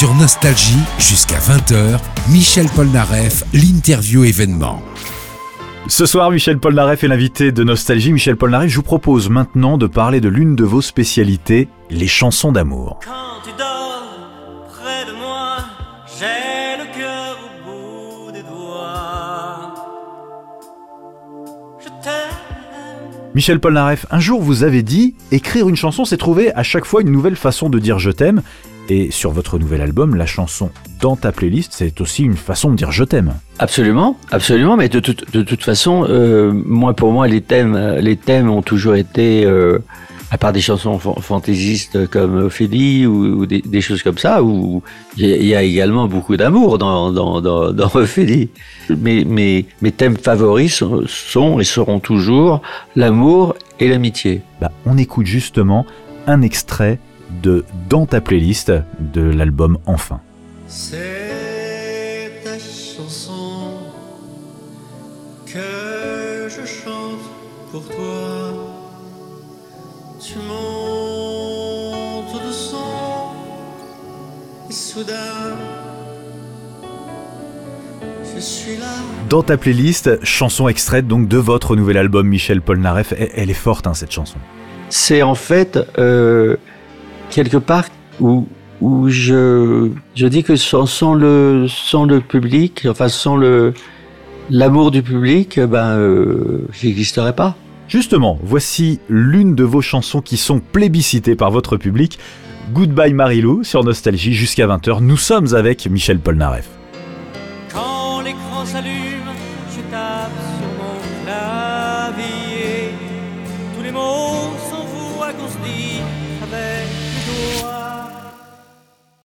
Sur Nostalgie, jusqu'à 20h, Michel Polnareff, l'interview événement. Ce soir, Michel Polnareff est l'invité de Nostalgie. Michel Polnareff, je vous propose maintenant de parler de l'une de vos spécialités, les chansons d'amour. Quand tu dors près de moi, j'ai le cœur au bout des doigts. Je t'aime. Michel Polnareff, un jour vous avez dit écrire une chanson, c'est trouver à chaque fois une nouvelle façon de dire je t'aime. Et sur votre nouvel album, la chanson dans ta playlist, c'est aussi une façon de dire je t'aime. Absolument, absolument, mais de, toute- de toute façon, euh, moi pour moi les thèmes, euh, les thèmes ont toujours été, euh, à part des chansons fan- fantaisistes comme Ophélie ou, ou des, des choses comme ça, où il y, a- il y a également beaucoup d'amour dans, dans, dans, dans Ophélie. Mes, mes, mes thèmes favoris sont, sont et seront toujours l'amour et l'amitié. Bah, on écoute justement un extrait de Dans ta playlist de l'album Enfin. C'est ta chanson que je chante pour toi. Tu montes de son et soudain je suis là. Dans ta playlist, chanson extraite donc de votre nouvel album Michel Polnareff. Elle, elle est forte hein, cette chanson. c'est en fait euh, quelque part où, je, dis que sans, le, public, enfin sans l'amour du public, ben, euh, j'existerais pas. Justement, voici l'une de vos chansons qui sont plébiscitées par votre public. Goodbye Marilou sur Nostalgie jusqu'à 20h. Nous sommes avec Michel Polnareff. Quand l'écran s'allume, je tape sur mon. Tous les mots sont vous à avec are.